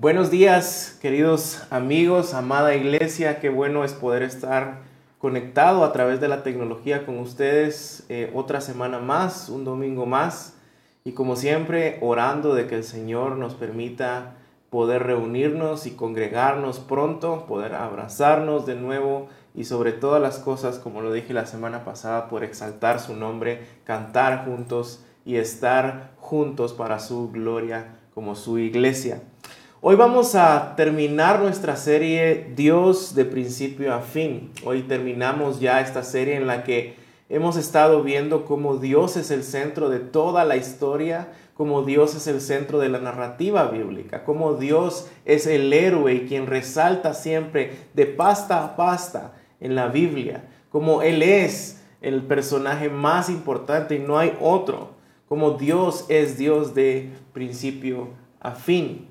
Buenos días, queridos amigos, amada iglesia, qué bueno es poder estar conectado a través de la tecnología con ustedes eh, otra semana más, un domingo más, y como siempre orando de que el Señor nos permita poder reunirnos y congregarnos pronto, poder abrazarnos de nuevo y sobre todas las cosas, como lo dije la semana pasada, por exaltar su nombre, cantar juntos y estar juntos para su gloria como su iglesia. Hoy vamos a terminar nuestra serie Dios de principio a fin. Hoy terminamos ya esta serie en la que hemos estado viendo cómo Dios es el centro de toda la historia, cómo Dios es el centro de la narrativa bíblica, cómo Dios es el héroe y quien resalta siempre de pasta a pasta en la Biblia, como Él es el personaje más importante y no hay otro, como Dios es Dios de principio a fin.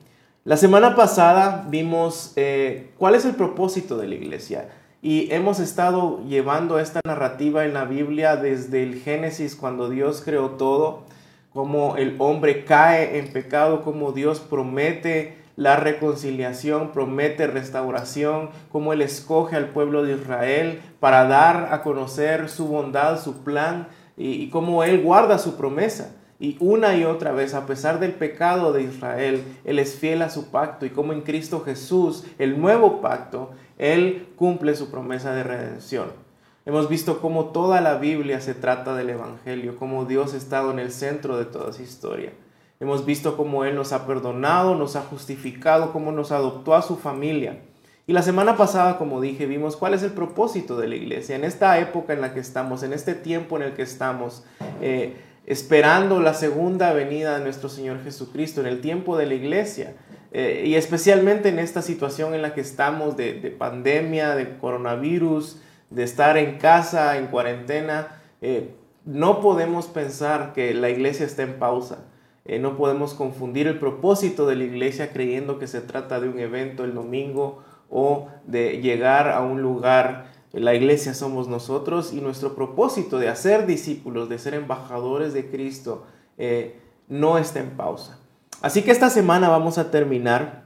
La semana pasada vimos eh, cuál es el propósito de la iglesia y hemos estado llevando esta narrativa en la Biblia desde el Génesis cuando Dios creó todo, cómo el hombre cae en pecado, cómo Dios promete la reconciliación, promete restauración, cómo Él escoge al pueblo de Israel para dar a conocer su bondad, su plan y, y cómo Él guarda su promesa. Y una y otra vez, a pesar del pecado de Israel, Él es fiel a su pacto y como en Cristo Jesús, el nuevo pacto, Él cumple su promesa de redención. Hemos visto cómo toda la Biblia se trata del Evangelio, cómo Dios ha estado en el centro de toda esa historia. Hemos visto cómo Él nos ha perdonado, nos ha justificado, cómo nos adoptó a su familia. Y la semana pasada, como dije, vimos cuál es el propósito de la iglesia. En esta época en la que estamos, en este tiempo en el que estamos, eh, esperando la segunda venida de nuestro Señor Jesucristo en el tiempo de la iglesia. Eh, y especialmente en esta situación en la que estamos de, pandemia, de coronavirus, de estar en casa, en cuarentena, eh, no podemos pensar que la iglesia está en pausa. Eh, no podemos confundir el propósito de la iglesia creyendo que se trata de un evento el domingo o de llegar a un lugar la iglesia somos nosotros y nuestro propósito de hacer discípulos, de ser embajadores de Cristo, eh, no está en pausa. Así que esta semana vamos a terminar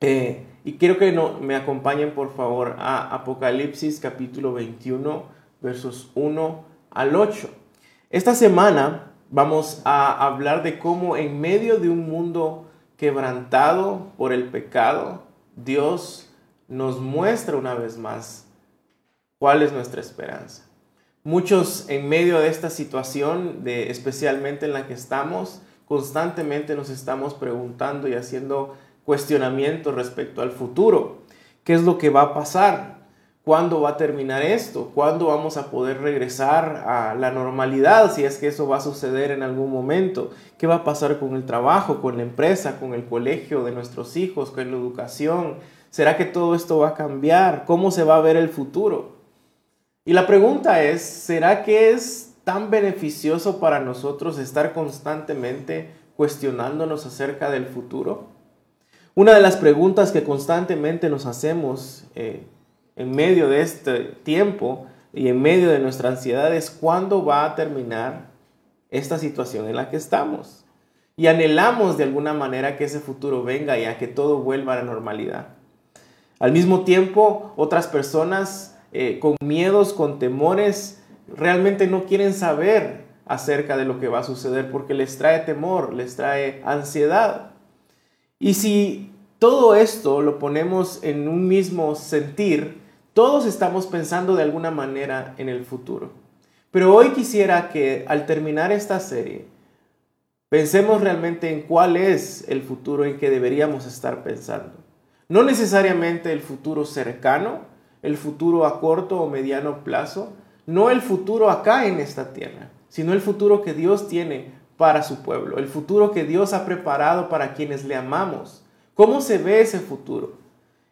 eh, y quiero que no, me acompañen por favor a Apocalipsis capítulo 21 versos 1 al 8. Esta semana vamos a hablar de cómo en medio de un mundo quebrantado por el pecado, Dios nos muestra una vez más ¿Cuál es nuestra esperanza? Muchos en medio de esta situación, de, especialmente en la que estamos, constantemente nos estamos preguntando y haciendo cuestionamientos respecto al futuro. ¿Qué es lo que va a pasar? ¿Cuándo va a terminar esto? ¿Cuándo vamos a poder regresar a la normalidad si es que eso va a suceder en algún momento? ¿Qué va a pasar con el trabajo, con la empresa, con el colegio de nuestros hijos, con la educación? ¿Será que todo esto va a cambiar? ¿Cómo se va a ver el futuro? Y la pregunta es, ¿será que es tan beneficioso para nosotros estar constantemente cuestionándonos acerca del futuro? Una de las preguntas que constantemente nos hacemos eh, en medio de este tiempo y en medio de nuestra ansiedad es cuándo va a terminar esta situación en la que estamos. Y anhelamos de alguna manera que ese futuro venga y a que todo vuelva a la normalidad. Al mismo tiempo, otras personas eh, con miedos, con temores, realmente no quieren saber acerca de lo que va a suceder porque les trae temor, les trae ansiedad. Y si todo esto lo ponemos en un mismo sentir, todos estamos pensando de alguna manera en el futuro. Pero hoy quisiera que al terminar esta serie, pensemos realmente en cuál es el futuro en que deberíamos estar pensando. No necesariamente el futuro cercano, el futuro a corto o mediano plazo, no el futuro acá en esta tierra, sino el futuro que Dios tiene para su pueblo, el futuro que Dios ha preparado para quienes le amamos. ¿Cómo se ve ese futuro?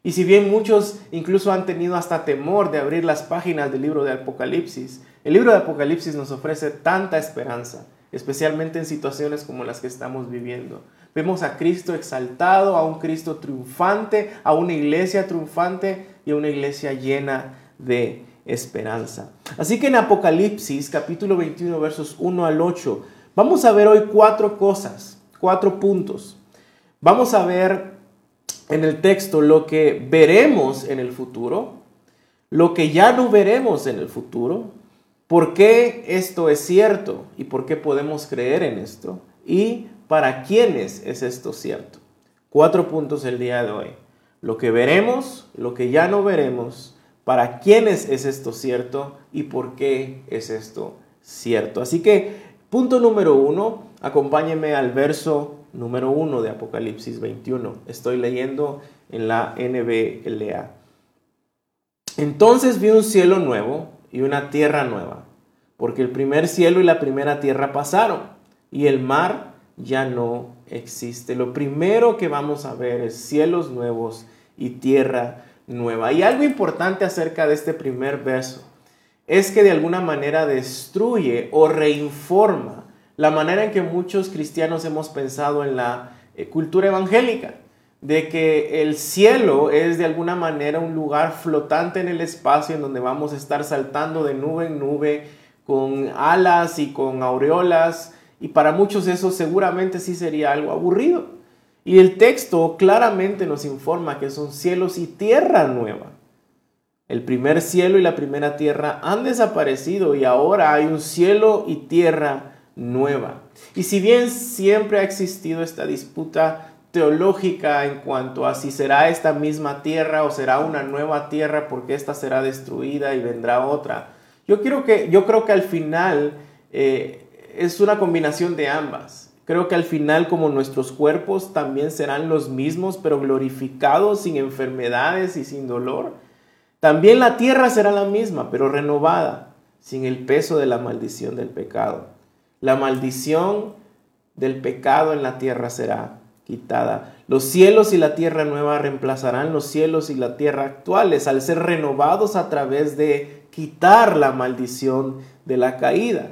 Y si bien muchos incluso han tenido hasta temor de abrir las páginas del libro de Apocalipsis, el libro de Apocalipsis nos ofrece tanta esperanza, especialmente en situaciones como las que estamos viviendo. Vemos a Cristo exaltado, a un Cristo triunfante, a una iglesia triunfante y una iglesia llena de esperanza. Así que en Apocalipsis capítulo 21 versos 1 al 8 vamos a ver hoy cuatro cosas, cuatro puntos. Vamos a ver en el texto lo que veremos en el futuro, lo que ya no veremos en el futuro, por qué esto es cierto y por qué podemos creer en esto y para quiénes es esto cierto. Cuatro puntos el día de hoy. Lo que veremos, lo que ya no veremos, para quiénes es esto cierto y por qué es esto cierto. Así que, punto número uno, acompáñeme al verso número uno de Apocalipsis 21. Estoy leyendo en la NBLA. Entonces vi un cielo nuevo y una tierra nueva, porque el primer cielo y la primera tierra pasaron y el mar ya no existe. Lo primero que vamos a ver es cielos nuevos y tierra nueva. Y algo importante acerca de este primer verso es que de alguna manera destruye o reinforma la manera en que muchos cristianos hemos pensado en la eh, cultura evangélica, de que el cielo es de alguna manera un lugar flotante en el espacio en donde vamos a estar saltando de nube en nube con alas y con aureolas y para muchos eso seguramente sí sería algo aburrido. Y el texto claramente nos informa que son cielos y tierra nueva. El primer cielo y la primera tierra han desaparecido y ahora hay un cielo y tierra nueva. Y si bien siempre ha existido esta disputa teológica en cuanto a si será esta misma tierra o será una nueva tierra porque esta será destruida y vendrá otra, yo, creo que al final eh, es una combinación de ambas. Creo que al final como nuestros cuerpos también serán los mismos, pero glorificados, sin enfermedades y sin dolor. También la tierra será la misma, pero renovada, sin el peso de la maldición del pecado. La maldición del pecado en la tierra será quitada. Los cielos y la tierra nueva reemplazarán los cielos y la tierra actuales al ser renovados a través de quitar la maldición de la caída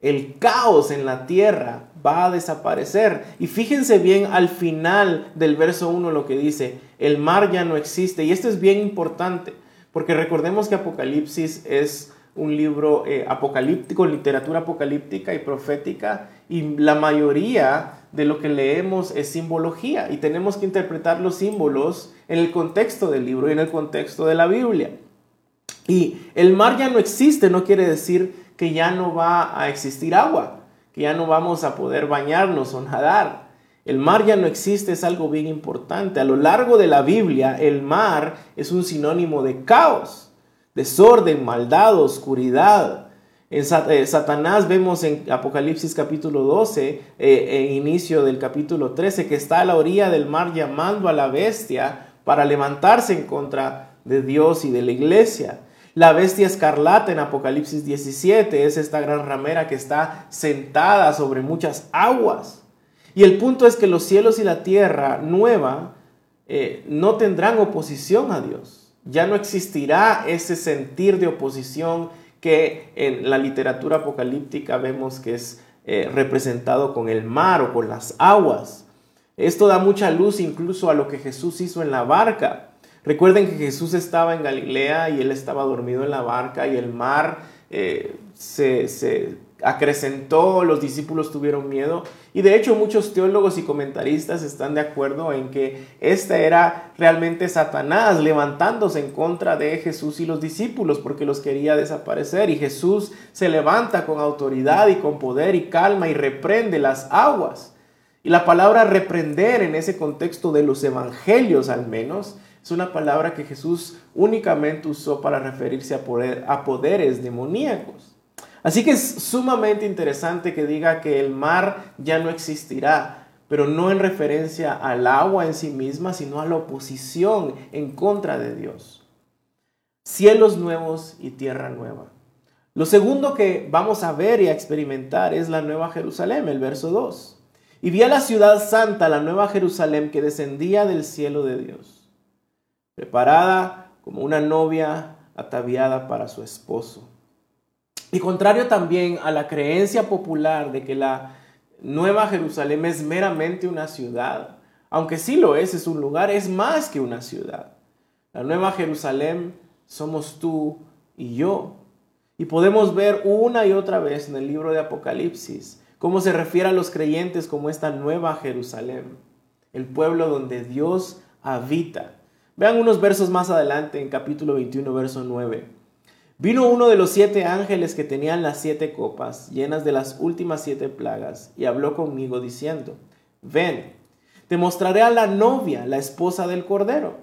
el caos en la tierra va a desaparecer. Y fíjense bien al final del verso 1 lo que dice, el mar ya no existe. Y esto es bien importante, porque recordemos que Apocalipsis es un libro eh, apocalíptico, literatura apocalíptica y profética, y la mayoría de lo que leemos es simbología, y tenemos que interpretar los símbolos en el contexto del libro y en el contexto de la Biblia. Y el mar ya no existe, no quiere decir que ya no va a existir agua, ya no vamos a poder bañarnos o nadar. El mar ya no existe, es algo bien importante. A lo largo de la Biblia, el mar es un sinónimo de caos, desorden, maldad, oscuridad. En eh, Satanás vemos en Apocalipsis capítulo 12, eh, en inicio del capítulo 13, que está a la orilla del mar llamando a la bestia para levantarse en contra de Dios y de la iglesia. La bestia escarlata en Apocalipsis 17 es esta gran ramera que está sentada sobre muchas aguas. Y el punto es que los cielos y la tierra nueva eh, no tendrán oposición a Dios. Ya no existirá ese sentir de oposición que en la literatura apocalíptica vemos que es eh, representado con el mar o con las aguas. Esto da mucha luz incluso a lo que Jesús hizo en la barca. Recuerden que Jesús estaba en Galilea y él estaba dormido en la barca y el mar eh, se, acrecentó, los discípulos tuvieron miedo y de hecho muchos teólogos y comentaristas están de acuerdo en que esta era realmente Satanás levantándose en contra de Jesús y los discípulos porque los quería desaparecer y Jesús se levanta con autoridad y con poder y calma y reprende las aguas. Y la palabra reprender en ese contexto de los evangelios al menos es una palabra que Jesús únicamente usó para referirse a, poderes demoníacos. Así que es sumamente interesante que diga que el mar ya no existirá, pero no en referencia al agua en sí misma, sino a la oposición en contra de Dios. Cielos nuevos y tierra nueva. Lo segundo que vamos a ver y a experimentar es la nueva Jerusalén, el verso 2. Y vi a la ciudad santa, la nueva Jerusalén, que descendía del cielo de Dios preparada como una novia ataviada para su esposo. Y contrario también a la creencia popular de que la Nueva Jerusalén es meramente una ciudad, aunque sí lo es, es un lugar, es más que una ciudad. La Nueva Jerusalén somos tú y yo. Y podemos ver una y otra vez en el libro de Apocalipsis cómo se refiere a los creyentes como esta Nueva Jerusalén, el pueblo donde Dios habita. Vean unos versos más adelante en capítulo 21, verso 9. Vino uno de los siete ángeles que tenían las siete copas llenas de las últimas siete plagas y habló conmigo diciendo, ven, te mostraré a la novia, la esposa del Cordero.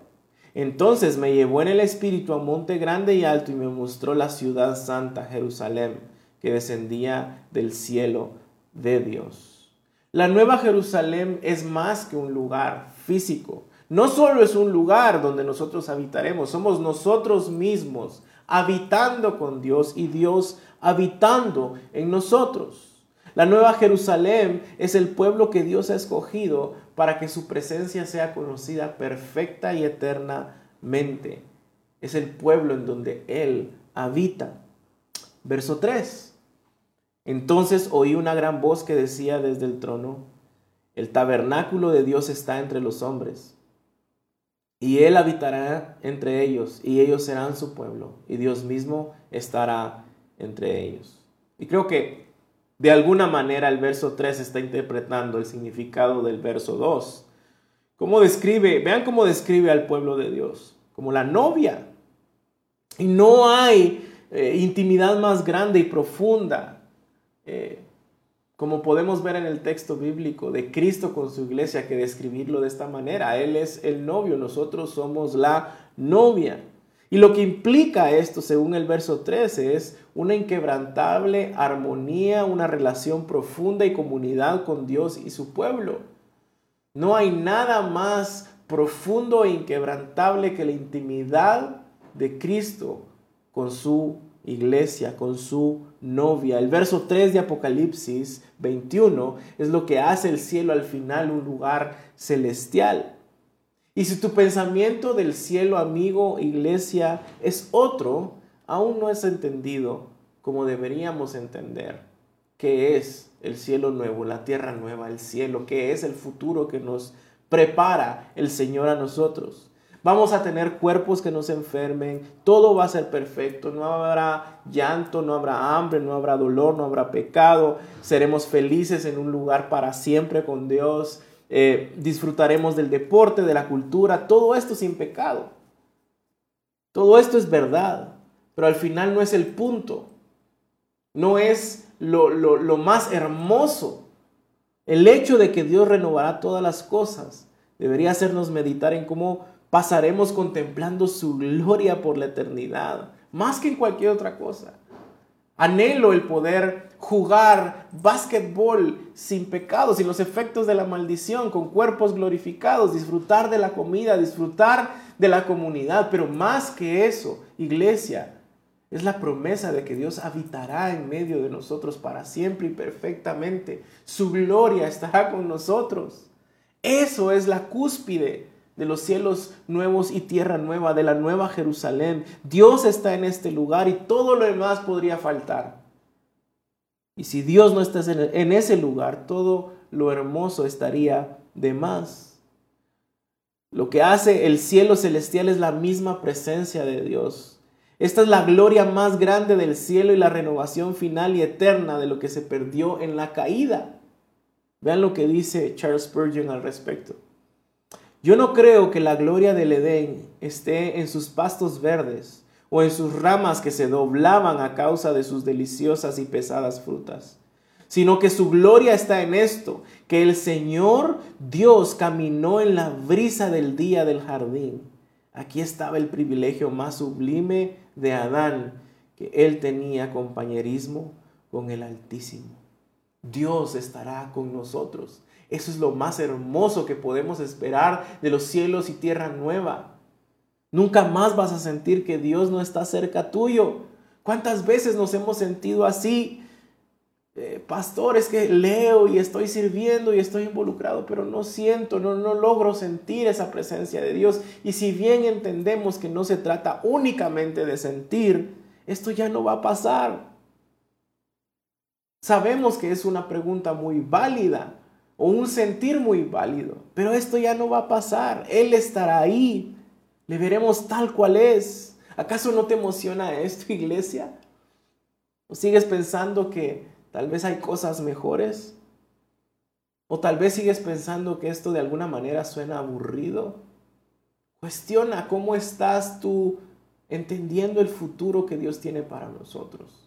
Entonces me llevó en el espíritu a monte grande y alto y me mostró la ciudad santa, Jerusalén, que descendía del cielo de Dios. La nueva Jerusalén es más que un lugar físico. No solo es un lugar donde nosotros habitaremos, somos nosotros mismos habitando con Dios y Dios habitando en nosotros. La nueva Jerusalén es el pueblo que Dios ha escogido para que su presencia sea conocida perfecta y eternamente. Es el pueblo en donde Él habita. Verso 3. Entonces oí una gran voz que decía desde el trono, el tabernáculo de Dios está entre los hombres, y Él habitará entre ellos, y ellos serán su pueblo, y Dios mismo estará entre ellos. Y creo que de alguna manera el verso 3 está interpretando el significado del verso 2. ¿Cómo describe? Vean cómo describe al pueblo de Dios, como la novia. Y no hay eh, intimidad más grande y profunda, eh, como podemos ver en el texto bíblico de Cristo con su iglesia, que describirlo de esta manera. Él es el novio, nosotros somos la novia. Y lo que implica esto, según el verso 13, es una inquebrantable armonía, una relación profunda y comunidad con Dios y su pueblo. No hay nada más profundo e inquebrantable que la intimidad de Cristo con su iglesia, con su novia. El verso 3 de Apocalipsis 21 es lo que hace el cielo al final un lugar celestial. Y si tu pensamiento del cielo, amigo, iglesia, es otro, aún no es entendido como deberíamos entender qué es el cielo nuevo, la tierra nueva, el cielo, qué es el futuro que nos prepara el Señor a nosotros. Vamos a tener cuerpos que no se enfermen, todo va a ser perfecto, no habrá llanto, no habrá hambre, no habrá dolor, no habrá pecado, seremos felices en un lugar para siempre con Dios. Eh, disfrutaremos del deporte, de la cultura, todo esto sin pecado. Todo esto es verdad, pero al final no es el punto, no es lo, lo más hermoso. El hecho de que Dios renovará todas las cosas debería hacernos meditar en cómo pasaremos contemplando su gloria por la eternidad, más que en cualquier otra cosa. Anhelo el poder jugar básquetbol sin pecado, sin los efectos de la maldición, con cuerpos glorificados, disfrutar de la comida, disfrutar de la comunidad. Pero más que eso, iglesia, es la promesa de que Dios habitará en medio de nosotros para siempre y perfectamente. Su gloria estará con nosotros. Eso es la cúspide de los cielos nuevos y tierra nueva, de la nueva Jerusalén. Dios está en este lugar y todo lo demás podría faltar. Y si Dios no está en ese lugar, todo lo hermoso estaría de más. Lo que hace el cielo celestial es la misma presencia de Dios. Esta es la gloria más grande del cielo y la renovación final y eterna de lo que se perdió en la caída. Vean lo que dice Charles Spurgeon al respecto. Yo no creo que la gloria del Edén esté en sus pastos verdes o en sus ramas que se doblaban a causa de sus deliciosas y pesadas frutas, sino que su gloria está en esto, que el Señor Dios caminó en la brisa del día del jardín. Aquí estaba el privilegio más sublime de Adán, que él tenía compañerismo con el Altísimo. Dios estará con nosotros. Eso es lo más hermoso que podemos esperar de los cielos y tierra nueva. Nunca más vas a sentir que Dios no está cerca tuyo. ¿Cuántas veces nos hemos sentido así? Eh, pastor, es que leo y estoy sirviendo y estoy involucrado, pero no siento, no, no logro sentir esa presencia de Dios. Y si bien entendemos que no se trata únicamente de sentir, esto ya no va a pasar. Sabemos que es una pregunta muy válida, o un sentir muy válido. Pero esto ya no va a pasar. Él estará ahí. Le veremos tal cual es. ¿Acaso no te emociona esto, iglesia? ¿O sigues pensando que tal vez hay cosas mejores? ¿O tal vez sigues pensando que esto de alguna manera suena aburrido? Cuestiona cómo estás tú entendiendo el futuro que Dios tiene para nosotros.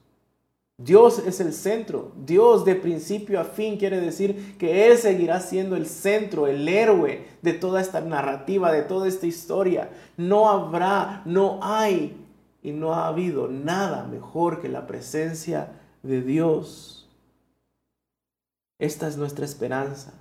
Dios es el centro. Dios de principio a fin quiere decir que Él seguirá siendo el centro, el héroe de toda esta narrativa, de toda esta historia. No habrá, no hay y no ha habido nada mejor que la presencia de Dios. Esta es nuestra esperanza.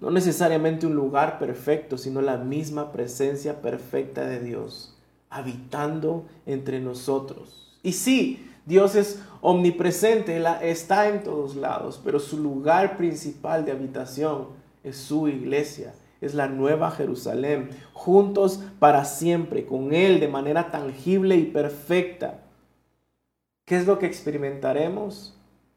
No necesariamente un lugar perfecto, sino la misma presencia perfecta de Dios habitando entre nosotros. Y sí, Dios es omnipresente, está en todos lados, pero su lugar principal de habitación es su iglesia, es la nueva Jerusalén, juntos para siempre, con Él de manera tangible y perfecta. ¿Qué es lo que experimentaremos?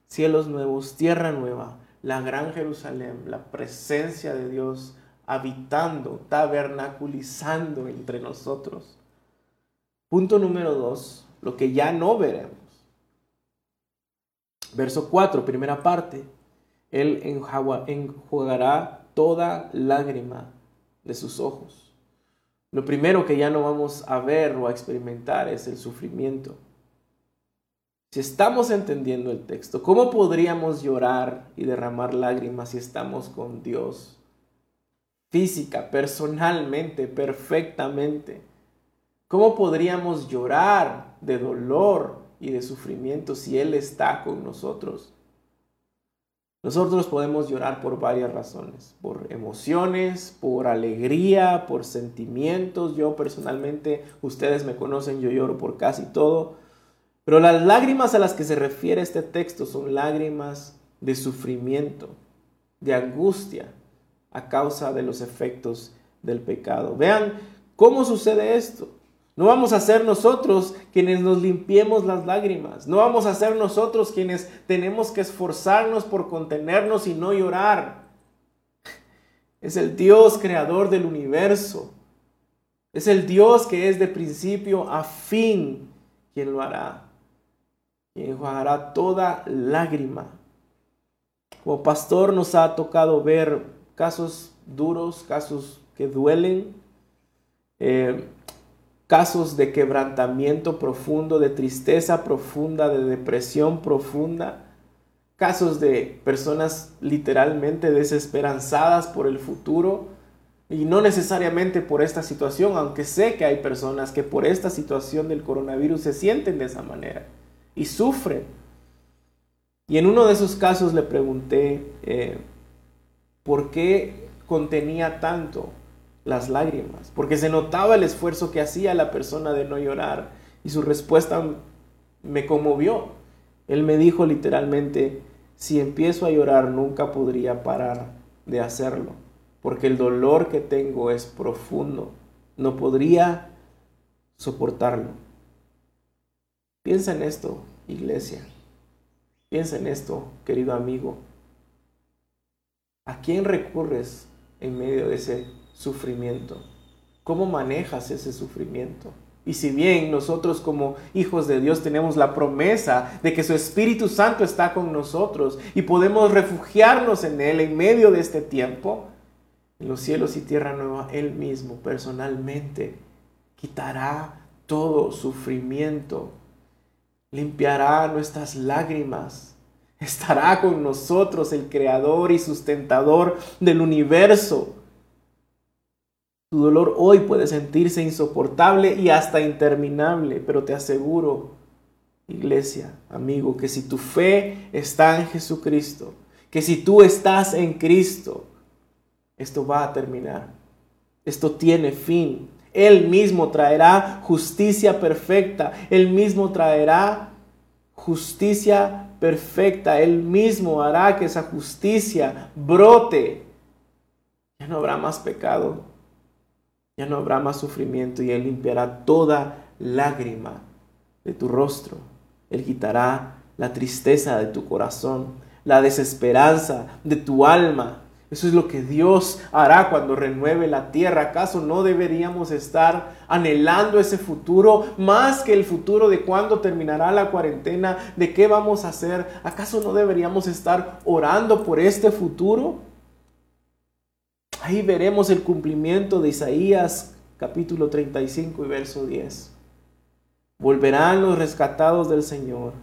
Cielos nuevos, tierra nueva, la gran Jerusalén, la presencia de Dios habitando, tabernaculizando entre nosotros. Punto número dos, lo que ya no veremos. Verso 4, primera parte. Él enjuagará toda lágrima de sus ojos. Lo primero que ya no vamos a ver o a experimentar es el sufrimiento. Si estamos entendiendo el texto, ¿cómo podríamos llorar y derramar lágrimas si estamos con Dios? Física, personalmente, perfectamente. ¿Cómo podríamos llorar de dolor y de sufrimiento si Él está con nosotros? Nosotros podemos llorar por varias razones, por emociones, por alegría, por sentimientos. Yo personalmente, ustedes me conocen, yo lloro por casi todo. Pero las lágrimas a las que se refiere este texto son lágrimas de sufrimiento, de angustia a causa de los efectos del pecado. Vean cómo sucede esto. No vamos a ser nosotros quienes nos limpiemos las lágrimas. No vamos a ser nosotros quienes tenemos que esforzarnos por contenernos y no llorar. Es el Dios creador del universo. Es el Dios que es de principio a fin quien lo hará y enjuagará toda lágrima. Como pastor nos ha tocado ver casos duros, casos que duelen, eh, casos de quebrantamiento profundo, de tristeza profunda, de depresión profunda, casos de personas literalmente desesperanzadas por el futuro y no necesariamente por esta situación, aunque sé que hay personas que por esta situación del coronavirus se sienten de esa manera y sufren. Y en uno de esos casos le pregunté eh, por qué contenía tanto las lágrimas, porque se notaba el esfuerzo que hacía la persona de no llorar y su respuesta me conmovió. Él me dijo literalmente, si empiezo a llorar nunca podría parar de hacerlo, porque el dolor que tengo es profundo, no podría soportarlo. Piensa en esto, iglesia. Piensa en esto, querido amigo. ¿A quién recurres en medio de ese sufrimiento? ¿Cómo manejas ese sufrimiento? Y si bien nosotros como hijos de Dios tenemos la promesa de que su Espíritu Santo está con nosotros y podemos refugiarnos en Él en medio de este tiempo, en los cielos y tierra nueva, Él mismo personalmente quitará todo sufrimiento limpiará nuestras lágrimas. Estará con nosotros el creador y sustentador del universo. Tu dolor hoy puede sentirse insoportable y hasta interminable, pero te aseguro, iglesia, amigo, que si tu fe está en Jesucristo, que si tú estás en Cristo, esto va a terminar. Esto tiene fin. Él mismo traerá justicia perfecta. Él mismo traerá justicia perfecta. Él mismo hará que esa justicia brote. Ya no habrá más pecado. Ya no habrá más sufrimiento y Él limpiará toda lágrima de tu rostro. Él quitará la tristeza de tu corazón, la desesperanza de tu alma eso es lo que Dios hará cuando renueve la tierra. ¿Acaso no deberíamos estar anhelando ese futuro más que el futuro de cuándo terminará la cuarentena, de qué vamos a hacer? ¿Acaso no deberíamos estar orando por este futuro? Ahí veremos el cumplimiento de Isaías capítulo 35 y verso 10. Volverán los rescatados del Señor,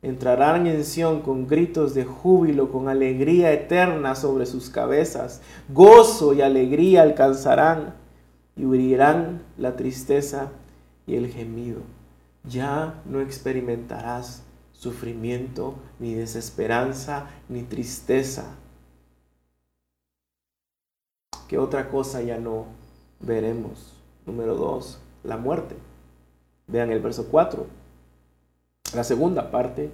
entrarán en Sión con gritos de júbilo, con alegría eterna sobre sus cabezas, gozo y alegría alcanzarán y huirán la tristeza y el gemido. Ya no experimentarás sufrimiento, ni desesperanza, ni tristeza. ¿Qué otra cosa ya no veremos? Número dos, la muerte. Vean el verso 4. La segunda parte.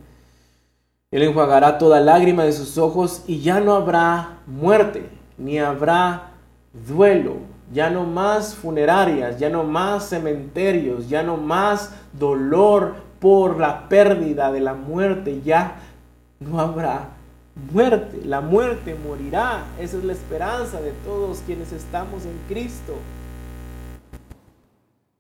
Él enjuagará toda lágrima de sus ojos y ya no habrá muerte, ni habrá duelo, ya no más funerarias, ya no más cementerios, ya no más dolor por la pérdida de la muerte, ya no habrá muerte. La muerte morirá. Esa es la esperanza de todos quienes estamos en Cristo.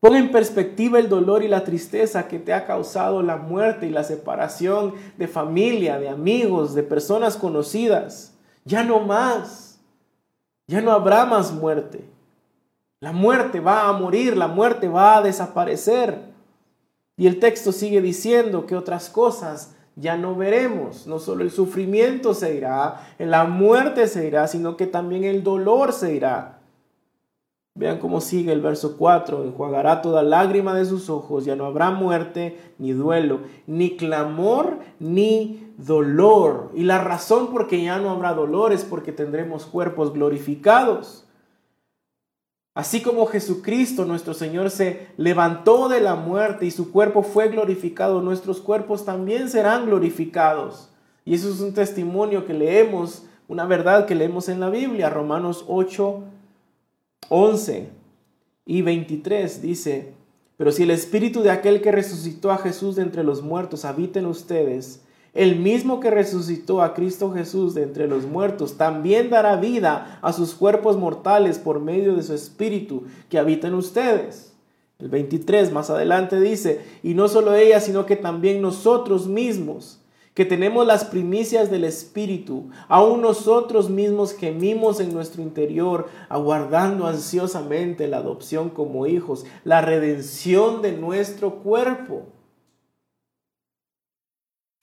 Pon en perspectiva el dolor y la tristeza que te ha causado la muerte y la separación de familia, de amigos, de personas conocidas. Ya no más. Ya no habrá más muerte. La muerte va a morir, la muerte va a desaparecer. Y el texto sigue diciendo que otras cosas ya no veremos. No solo el sufrimiento se irá, la muerte se irá, sino que también el dolor se irá. Vean cómo sigue el verso 4. Enjuagará toda lágrima de sus ojos, ya no habrá muerte, ni duelo, ni clamor, ni dolor. Y la razón por que ya no habrá dolor es porque tendremos cuerpos glorificados. Así como Jesucristo nuestro Señor se levantó de la muerte y su cuerpo fue glorificado, nuestros cuerpos también serán glorificados. Y eso es un testimonio que leemos, una verdad que leemos en la Biblia, Romanos 8, 11 y 23 dice, pero si el espíritu de aquel que resucitó a Jesús de entre los muertos habita en ustedes, el mismo que resucitó a Cristo Jesús de entre los muertos, también dará vida a sus cuerpos mortales por medio de su espíritu que habita en ustedes. El 23 más adelante dice, y no solo ella, sino que también nosotros mismos que tenemos las primicias del Espíritu, aún nosotros mismos gemimos en nuestro interior, aguardando ansiosamente la adopción como hijos, la redención de nuestro cuerpo.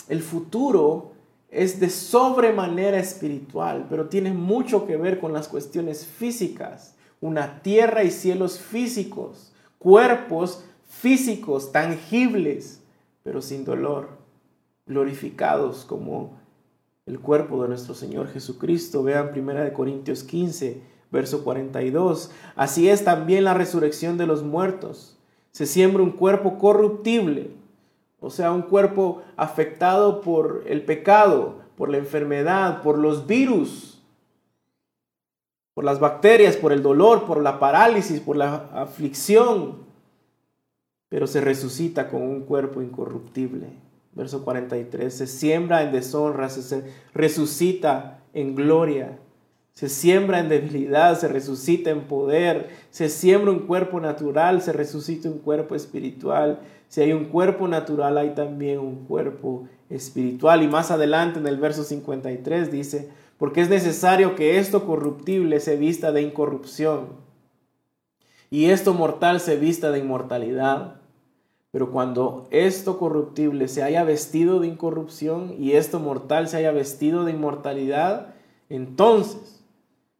El futuro es de sobremanera espiritual, pero tiene mucho que ver con las cuestiones físicas, una tierra y cielos físicos, cuerpos físicos, tangibles, pero sin dolor glorificados como el cuerpo de nuestro Señor Jesucristo. Vean 1 Corintios 15, verso 42. Así es también la resurrección de los muertos. Se siembra un cuerpo corruptible, o sea, un cuerpo afectado por el pecado, por la enfermedad, por los virus, por las bacterias, por el dolor, por la parálisis, por la aflicción, pero se resucita con un cuerpo incorruptible. Verso 43, se siembra en deshonra, se resucita en gloria, se siembra en debilidad, se resucita en poder, se siembra un cuerpo natural, se resucita un cuerpo espiritual. Si hay un cuerpo natural, hay también un cuerpo espiritual. Y más adelante en el verso 53 dice, porque es necesario que esto corruptible se vista de incorrupción y esto mortal se vista de inmortalidad. Pero cuando esto corruptible se haya vestido de incorrupción y esto mortal se haya vestido de inmortalidad, entonces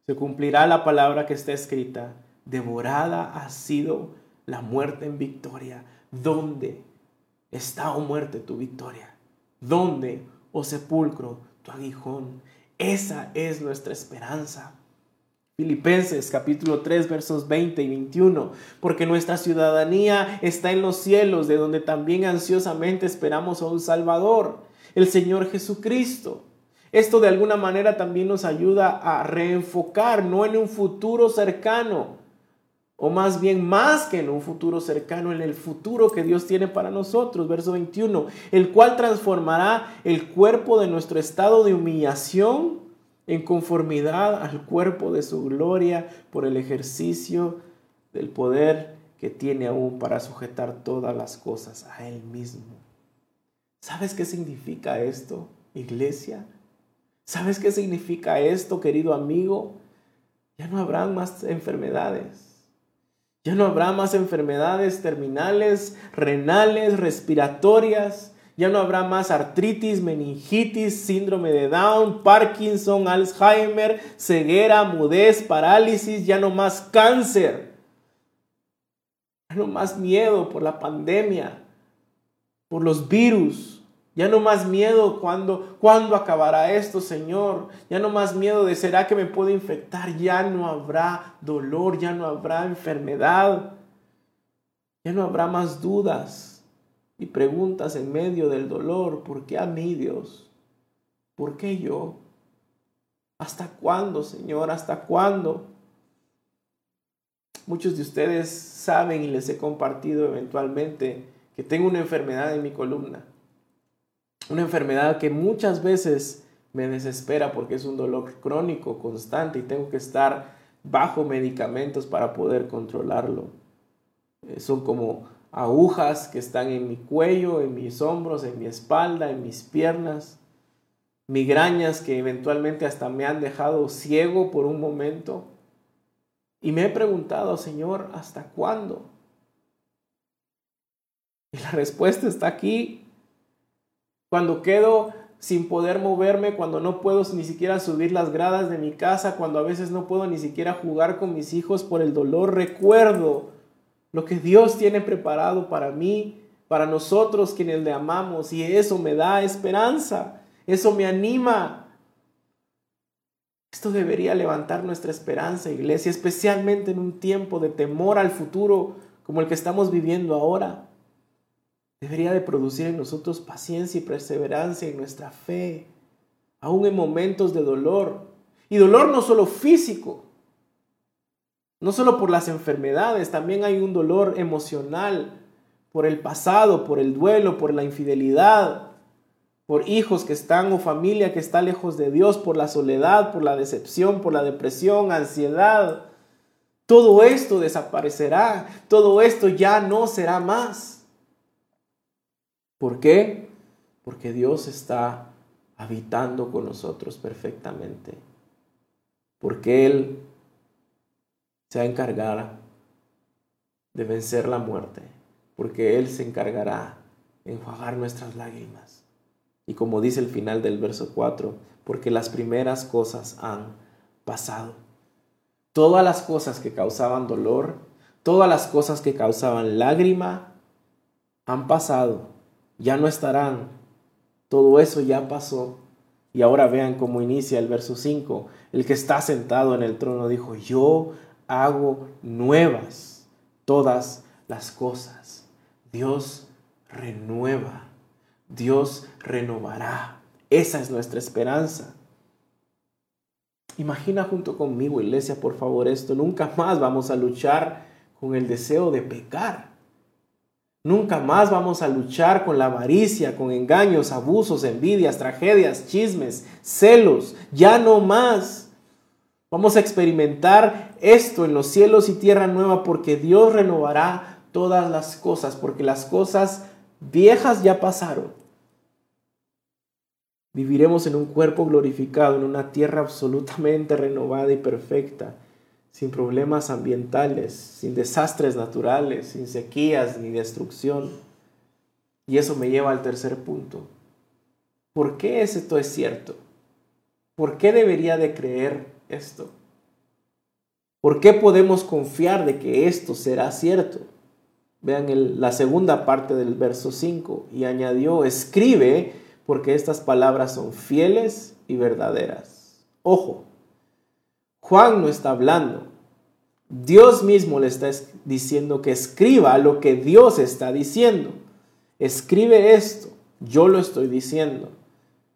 se cumplirá la palabra que está escrita. Devorada ha sido la muerte en victoria. ¿Dónde está, oh muerte, tu victoria? ¿Dónde, oh sepulcro, tu aguijón? Esa es nuestra esperanza. Filipenses capítulo 3 versos 20 y 21, porque nuestra ciudadanía está en los cielos, de donde también ansiosamente esperamos a un Salvador, el Señor Jesucristo. Esto de alguna manera también nos ayuda a reenfocar, no en un futuro cercano, o más bien más que en un futuro cercano, en el futuro que Dios tiene para nosotros. Verso 21, el cual transformará el cuerpo de nuestro estado de humillación en conformidad al cuerpo de su gloria por el ejercicio del poder que tiene aún para sujetar todas las cosas a Él mismo. ¿Sabes qué significa esto, iglesia? ¿Sabes qué significa esto, querido amigo? ya no habrá más enfermedades. Ya no habrá más enfermedades terminales, renales, respiratorias. Ya no habrá más artritis, meningitis, síndrome de Down, Parkinson, Alzheimer, ceguera, mudez, parálisis. Ya no más cáncer. Ya no más miedo por la pandemia, por los virus. Ya no más miedo cuando, cuando acabará esto, Señor. Ya no más miedo de será que me puedo infectar. Ya no habrá dolor, ya no habrá enfermedad. Ya no habrá más dudas y preguntas en medio del dolor. ¿Por qué a mí, Dios? ¿Por qué yo? ¿Hasta cuándo, Señor? ¿Hasta cuándo? Muchos de ustedes saben y les he compartido eventualmente que tengo una enfermedad en mi columna una enfermedad que muchas veces me desespera porque es un dolor crónico, constante y tengo que estar bajo medicamentos para poder controlarlo. Eh, son como agujas que están en mi cuello, en mis hombros, en mi espalda, en mis piernas. Migrañas que eventualmente hasta me han dejado ciego por un momento. Y me he preguntado, Señor, ¿hasta cuándo? Y la respuesta está aquí cuando quedo sin poder moverme, cuando no puedo ni siquiera subir las gradas de mi casa, cuando a veces no puedo ni siquiera jugar con mis hijos por el dolor, recuerdo lo que Dios tiene preparado para mí, para nosotros quienes le amamos, y eso me da esperanza, eso me anima. Esto debería levantar nuestra esperanza, iglesia, especialmente en un tiempo de temor al futuro como el que estamos viviendo ahora debería de producir en nosotros paciencia y perseverancia en nuestra fe, aún en momentos de dolor. Y dolor no solo físico, no solo por las enfermedades, también hay un dolor emocional por el pasado, por el duelo, por la infidelidad, por hijos que están o familia que está lejos de Dios, por la soledad, por la decepción, por la depresión, ansiedad. Todo esto desaparecerá, todo esto ya no será más. ¿Por qué? Porque Dios está habitando con nosotros perfectamente. Porque Él se va a de vencer la muerte. Porque Él se encargará de enjuagar nuestras lágrimas. Y como dice el final del verso 4, porque las primeras cosas han pasado. Todas las cosas que causaban dolor, todas las cosas que causaban lágrima, han pasado ya no estarán. Todo eso ya pasó. Y ahora vean cómo inicia el verso 5. El que está sentado en el trono dijo, yo hago nuevas todas las cosas. Dios renueva. Dios renovará. Esa es nuestra esperanza. Imagina junto conmigo, iglesia, por favor, esto. Nunca más vamos a luchar con el deseo de pecar. Nunca más vamos a luchar con la avaricia, con engaños, abusos, envidias, tragedias, chismes, celos. Ya no más. Vamos a experimentar esto en los cielos y tierra nueva porque Dios renovará todas las cosas, porque las cosas viejas ya pasaron. Viviremos en un cuerpo glorificado, en una tierra absolutamente renovada y perfecta sin problemas ambientales, sin desastres naturales, sin sequías ni destrucción. Y eso me lleva al tercer punto. ¿Por qué esto es cierto? ¿Por qué debería de creer esto? ¿Por qué podemos confiar de que esto será cierto? Vean la segunda parte del verso 5 y añadió, escribe porque estas palabras son fieles y verdaderas. Ojo, Juan no está hablando. Dios mismo le está diciendo que escriba lo que Dios está diciendo. Escribe esto, yo lo estoy diciendo.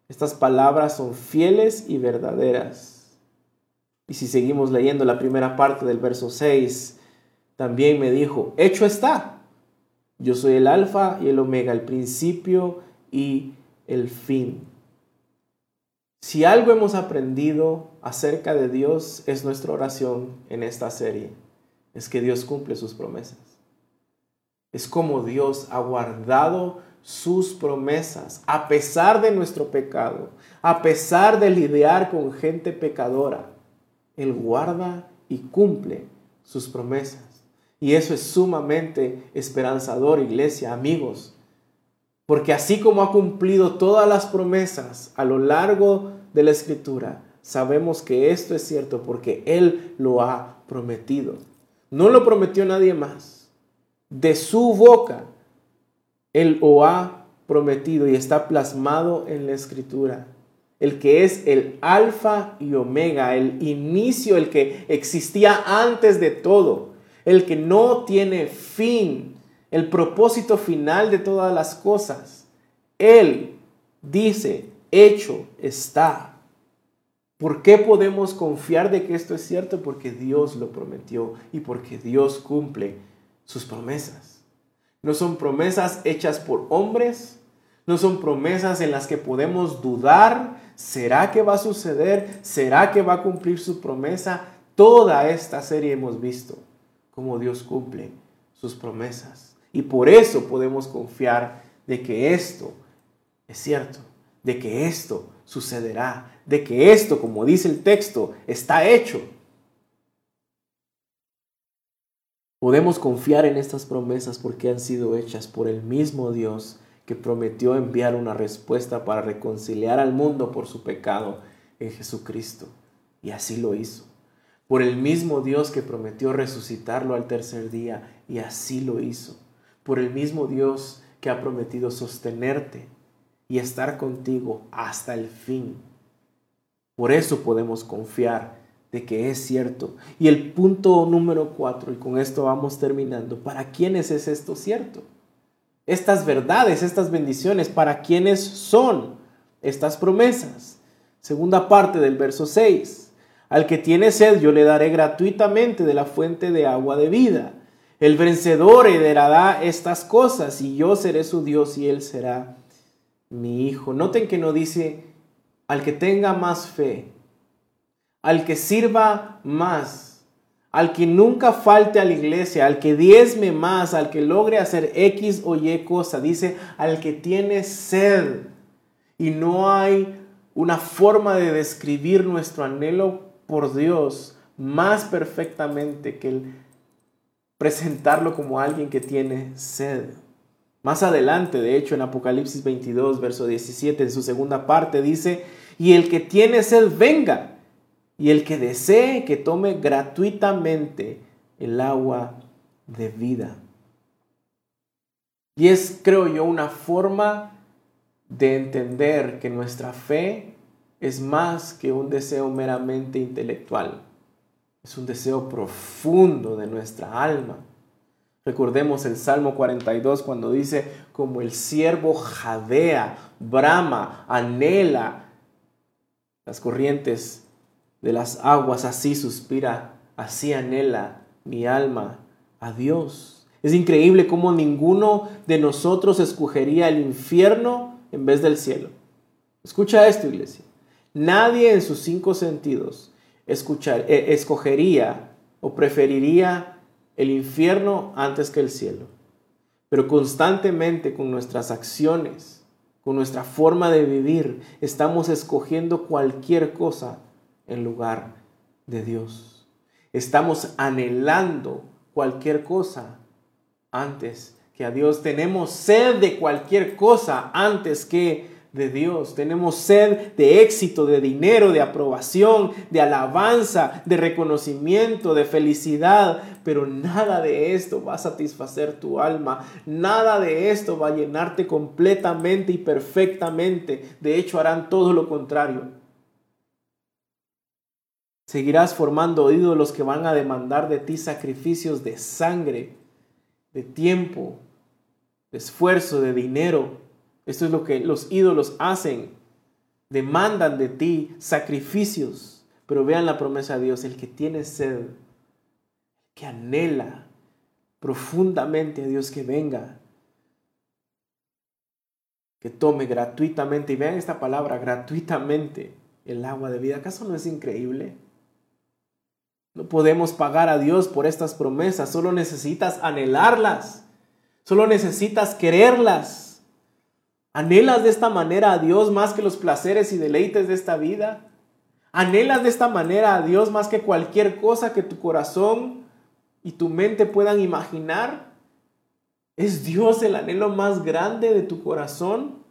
Estas palabras son fieles y verdaderas. Y si seguimos leyendo la primera parte del verso 6, también me dijo, hecho está. Yo soy el alfa y el omega, el principio y el fin. Si algo hemos aprendido acerca de Dios es nuestra oración en esta serie. Es que Dios cumple sus promesas. Es como Dios ha guardado sus promesas a pesar de nuestro pecado, a pesar de lidiar con gente pecadora. Él guarda y cumple sus promesas. Y eso es sumamente esperanzador, iglesia, amigos. Porque así como ha cumplido todas las promesas a lo largo de la escritura, sabemos que esto es cierto porque Él lo ha prometido. No lo prometió nadie más. De su boca, Él lo ha prometido y está plasmado en la escritura. El que es el alfa y omega, el inicio, el que existía antes de todo, el que no tiene fin, el propósito final de todas las cosas. Él dice, hecho está. ¿Por qué podemos confiar de que esto es cierto? Porque Dios lo prometió y porque Dios cumple sus promesas. No son promesas hechas por hombres, no son promesas en las que podemos dudar, ¿será que va a suceder? ¿Será que va a cumplir su promesa? Toda esta serie hemos visto cómo Dios cumple sus promesas. Y por eso podemos confiar de que esto es cierto, de que esto sucederá, de que esto, como dice el texto, está hecho. Podemos confiar en estas promesas porque han sido hechas por el mismo Dios que prometió enviar una respuesta para reconciliar al mundo por su pecado en Jesucristo. Y así lo hizo. Por el mismo Dios que prometió resucitarlo al tercer día. Y así lo hizo. Por el mismo Dios que ha prometido sostenerte y estar contigo hasta el fin. Por eso podemos confiar de que es cierto. Y el punto número cuatro, y con esto vamos terminando, ¿para quiénes es esto cierto? Estas verdades, estas bendiciones, ¿para quiénes son estas promesas? Segunda parte del verso 6. Al que tiene sed yo le daré gratuitamente de la fuente de agua de vida. El vencedor heredará estas cosas y yo seré su Dios y él será mi hijo. Noten que no dice al que tenga más fe, al que sirva más, al que nunca falte a la iglesia, al que diezme más, al que logre hacer X o Y cosa. Dice al que tiene sed. Y no hay una forma de describir nuestro anhelo por Dios más perfectamente que el presentarlo como alguien que tiene sed. Más adelante, de hecho, en Apocalipsis 22, verso 17, en su segunda parte, dice, y el que tiene sed, venga, y el que desee, que tome gratuitamente el agua de vida. Y es, creo yo, una forma de entender que nuestra fe es más que un deseo meramente intelectual. Es un deseo profundo de nuestra alma. Recordemos el Salmo 42 cuando dice, como el siervo jadea, brama, anhela las corrientes de las aguas, así suspira, así anhela mi alma a Dios. Es increíble cómo ninguno de nosotros escogería el infierno en vez del cielo. Escucha esto, iglesia. Nadie en sus cinco sentidos eh, escogería o preferiría el infierno antes que el cielo. Pero constantemente con nuestras acciones, con nuestra forma de vivir, estamos escogiendo cualquier cosa en lugar de Dios. Estamos anhelando cualquier cosa antes que a Dios. Tenemos sed de cualquier cosa antes que de Dios. Tenemos sed de éxito, de dinero, de aprobación, de alabanza, de reconocimiento, de felicidad. Pero nada de esto va a satisfacer tu alma. Nada de esto va a llenarte completamente y perfectamente. De hecho, harán todo lo contrario. Seguirás formando ídolos que van a demandar de ti sacrificios de sangre, de tiempo, de esfuerzo, de dinero esto es lo que los ídolos hacen. Demandan de ti sacrificios. Pero vean la promesa de Dios, el que tiene sed, que anhela profundamente a Dios que venga, que tome gratuitamente, y vean esta palabra, gratuitamente, el agua de vida. ¿Acaso no es increíble? No podemos pagar a Dios por estas promesas, solo necesitas anhelarlas, solo necesitas quererlas. ¿Anhelas de esta manera a Dios más que los placeres y deleites de esta vida? Anhelas de esta manera a Dios más que cualquier cosa que tu corazón y tu mente puedan imaginar. ¿Es Dios el anhelo más grande de tu corazón?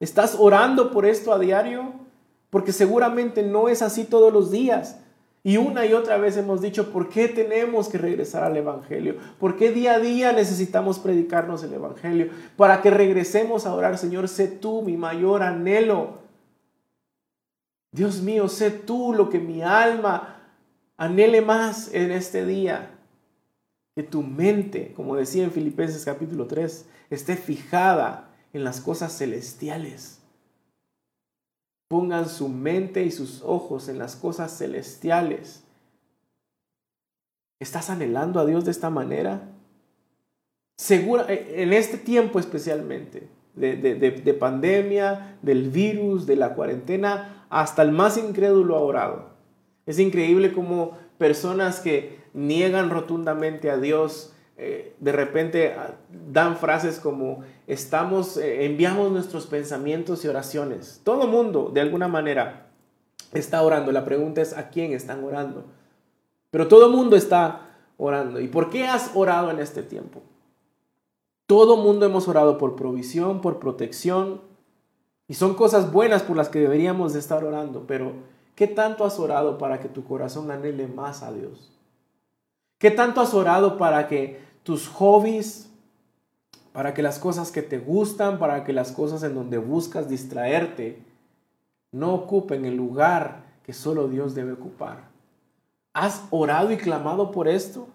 ¿Estás orando por esto a diario? Porque seguramente no es así todos los días. Y una y otra vez hemos dicho, ¿por qué tenemos que regresar al Evangelio? ¿Por qué día a día necesitamos predicarnos el Evangelio? Para que regresemos a orar, Señor, sé tú mi mayor anhelo. Dios mío, sé tú lo que mi alma anhele más en este día. Que tu mente, como decía en Filipenses capítulo 3, esté fijada en las cosas celestiales pongan su mente y sus ojos en las cosas celestiales. ¿Estás anhelando a Dios de esta manera? Segura, eh, en este tiempo especialmente, de, de, pandemia, del virus, de la cuarentena, hasta el más incrédulo ha orado. Es increíble como personas que niegan rotundamente a Dios eh, de repente ah, dan frases como estamos, eh, enviamos nuestros pensamientos y oraciones. Todo mundo, de alguna manera, está orando. La pregunta es a quién están orando. Pero todo mundo está orando. ¿Y por qué has orado en este tiempo? Todo mundo hemos orado por provisión, por protección. Y son cosas buenas por las que deberíamos de estar orando. Pero ¿qué tanto has orado para que tu corazón anhele más a Dios? ¿Qué tanto has orado para que tus hobbies, para que las cosas que te gustan, para que las cosas en donde buscas distraerte, no ocupen el lugar que solo Dios debe ocupar? ¿Has orado y clamado por esto?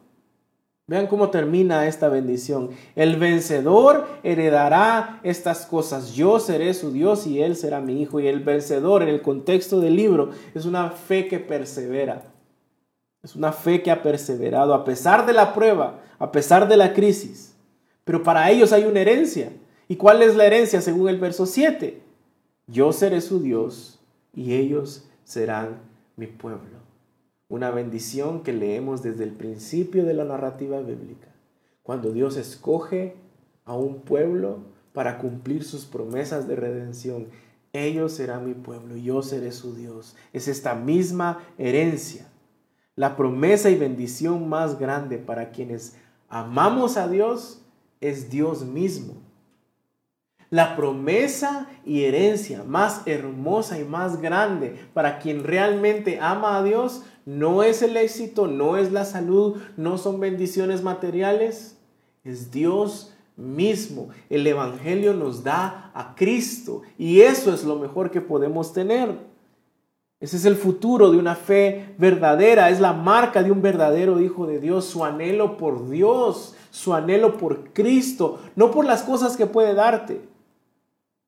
Vean cómo termina esta bendición. El vencedor heredará estas cosas. Yo seré su Dios y él será mi hijo. Y el vencedor en el contexto del libro es una fe que persevera. Es una fe que ha perseverado a pesar de la prueba, a pesar de la crisis. Pero para ellos hay una herencia. ¿Y cuál es la herencia según el verso 7? Yo seré su Dios y ellos serán mi pueblo. Una bendición que leemos desde el principio de la narrativa bíblica. Cuando Dios escoge a un pueblo para cumplir sus promesas de redención. Ellos serán mi pueblo, y yo seré su Dios. Es esta misma herencia la promesa y bendición más grande para quienes amamos a Dios es Dios mismo. La promesa y herencia más hermosa y más grande para quien realmente ama a Dios no es el éxito, no es la salud, no son bendiciones materiales, es Dios mismo. El Evangelio nos da a Cristo y eso es lo mejor que podemos tener. Ese es el futuro de una fe verdadera, es la marca de un verdadero Hijo de Dios, su anhelo por Dios, su anhelo por Cristo, no por las cosas que puede darte.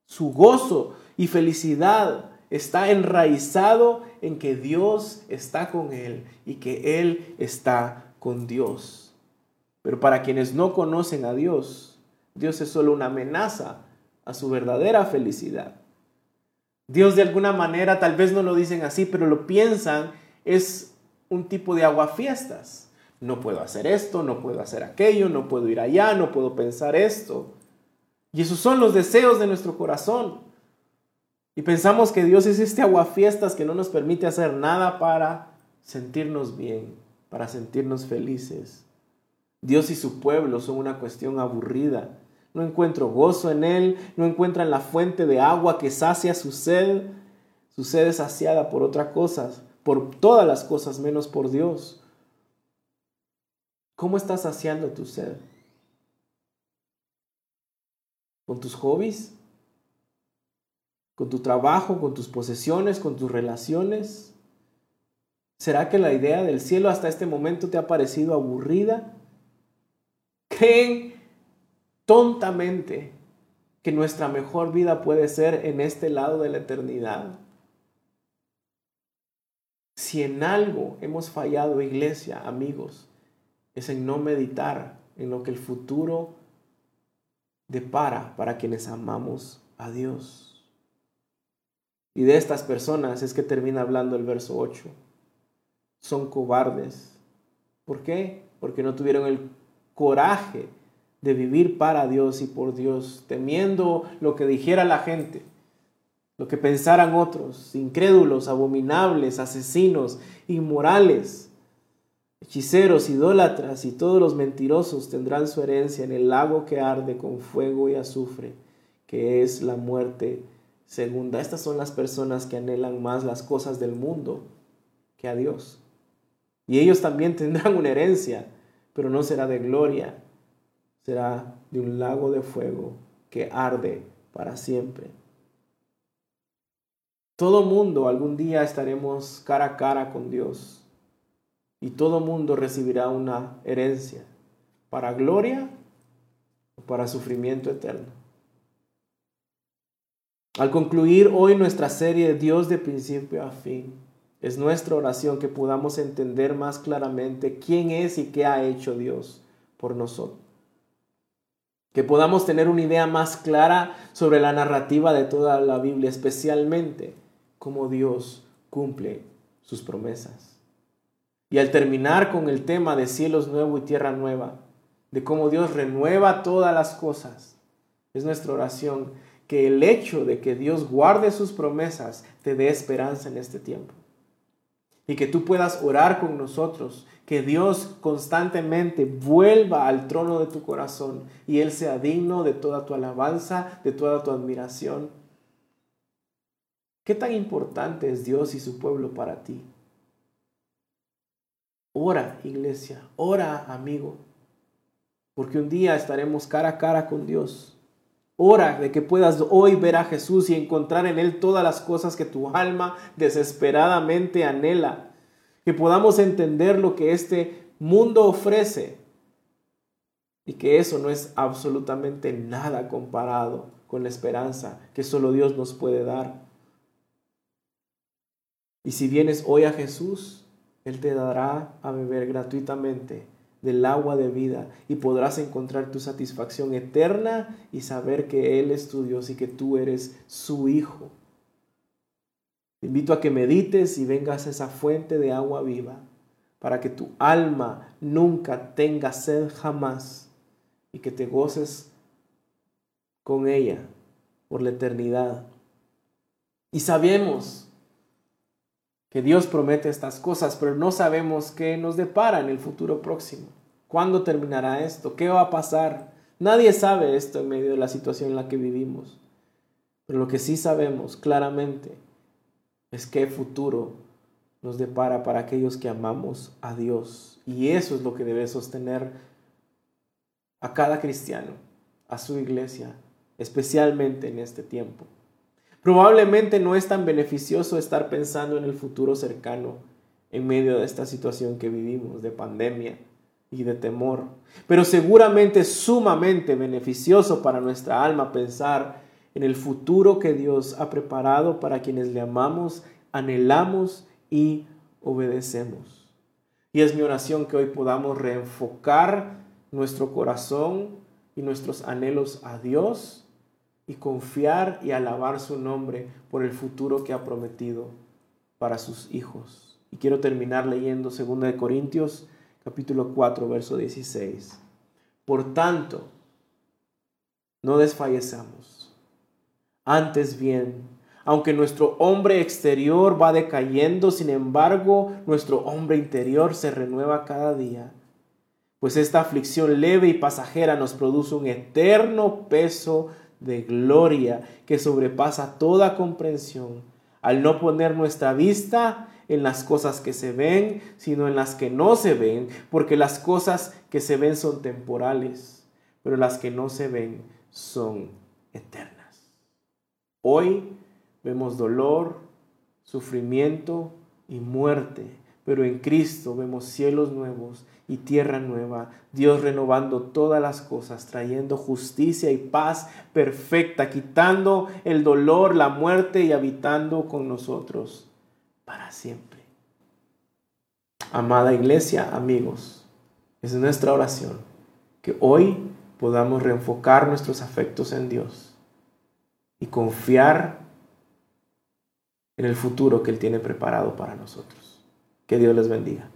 Su gozo y felicidad está enraizado en que Dios está con él y que él está con Dios. Pero para quienes no conocen a Dios, Dios es solo una amenaza a su verdadera felicidad. Dios de alguna manera, tal vez no lo dicen así, pero lo piensan, es un tipo de aguafiestas. No puedo hacer esto, no puedo hacer aquello, no puedo ir allá, no puedo pensar esto. Y esos son los deseos de nuestro corazón. Y pensamos que Dios es este aguafiestas que no nos permite hacer nada para sentirnos bien, para sentirnos felices. Dios y su pueblo son una cuestión aburrida no encuentro gozo en Él, no encuentran la fuente de agua que sacia su sed. Su sed es saciada por otras cosas, por todas las cosas menos por Dios. ¿Cómo estás saciando tu sed? ¿Con tus hobbies? ¿Con tu trabajo? ¿Con tus posesiones? ¿Con tus relaciones? ¿Será que la idea del cielo hasta este momento te ha parecido aburrida? ¿Creen tontamente que nuestra mejor vida puede ser en este lado de la eternidad. Si en algo hemos fallado, iglesia, amigos, es en no meditar en lo que el futuro depara para quienes amamos a Dios. Y de estas personas es que termina hablando el verso 8. Son cobardes. ¿Por qué? Porque no tuvieron el coraje de vivir para Dios y por Dios, temiendo lo que dijera la gente. lo que pensaran otros, incrédulos, abominables, asesinos, inmorales, hechiceros, idólatras y todos los mentirosos tendrán su herencia en el lago que arde con fuego y azufre, que es la muerte segunda. Estas son las personas que anhelan más las cosas del mundo que a Dios. Y ellos también tendrán una herencia, pero no será de gloria, será de un lago de fuego que arde para siempre. Todo mundo algún día estaremos cara a cara con Dios y todo mundo recibirá una herencia para gloria o para sufrimiento eterno. Al concluir hoy nuestra serie Dios de principio a fin, es nuestra oración que podamos entender más claramente quién es y qué ha hecho Dios por nosotros. Que podamos tener una idea más clara sobre la narrativa de toda la Biblia, especialmente cómo Dios cumple sus promesas. Y al terminar con el tema de cielos nuevo y tierra nueva, de cómo Dios renueva todas las cosas, es nuestra oración que el hecho de que Dios guarde sus promesas te dé esperanza en este tiempo. Y que tú puedas orar con nosotros, que Dios constantemente vuelva al trono de tu corazón y Él sea digno de toda tu alabanza, de toda tu admiración ¿Qué tan importante es Dios y su pueblo para ti? Ora, iglesia, ora, amigo, porque un día estaremos cara a cara con Dios. Ora de que puedas hoy ver a Jesús y encontrar en Él todas las cosas que tu alma desesperadamente anhela. Que podamos entender lo que este mundo ofrece y que eso no es absolutamente nada comparado con la esperanza que solo Dios nos puede dar. Y si vienes hoy a Jesús, Él te dará a beber gratuitamente del agua de vida y podrás encontrar tu satisfacción eterna y saber que Él es tu Dios y que tú eres su Hijo. Te invito a que medites y vengas a esa fuente de agua viva para que tu alma nunca tenga sed jamás y que te goces con ella por la eternidad. Y sabemos que Dios promete estas cosas, pero no sabemos qué nos depara en el futuro próximo. ¿Cuándo terminará esto? ¿Qué va a pasar? Nadie sabe esto en medio de la situación en la que vivimos. Pero lo que sí sabemos claramente es qué futuro nos depara para aquellos que amamos a Dios. Y eso es lo que debe sostener a cada cristiano, a su iglesia, especialmente en este tiempo. Probablemente no es tan beneficioso estar pensando en el futuro cercano en medio de esta situación que vivimos de pandemia y de temor, pero seguramente es sumamente beneficioso para nuestra alma pensar en el futuro que Dios ha preparado para quienes le amamos, anhelamos y obedecemos. Y es mi oración que hoy podamos reenfocar nuestro corazón y nuestros anhelos a Dios y confiar y alabar su nombre por el futuro que ha prometido para sus hijos. Y quiero terminar leyendo 2 Corintios capítulo 4 verso 16. Por tanto, no desfallezamos. Antes bien, aunque nuestro hombre exterior va decayendo, sin embargo, nuestro hombre interior se renueva cada día. Pues esta aflicción leve y pasajera nos produce un eterno peso de gloria que sobrepasa toda comprensión, al no poner nuestra vista en las cosas que se ven, sino en las que no se ven, porque las cosas que se ven son temporales, pero las que no se ven son eternas. Hoy vemos dolor, sufrimiento y muerte, pero en Cristo vemos cielos nuevos y tierra nueva, Dios renovando todas las cosas, trayendo justicia y paz perfecta, quitando el dolor, la muerte y habitando con nosotros para siempre. Amada iglesia, amigos, es nuestra oración que hoy podamos reenfocar nuestros afectos en Dios y confiar en el futuro que Él tiene preparado para nosotros. Que Dios les bendiga.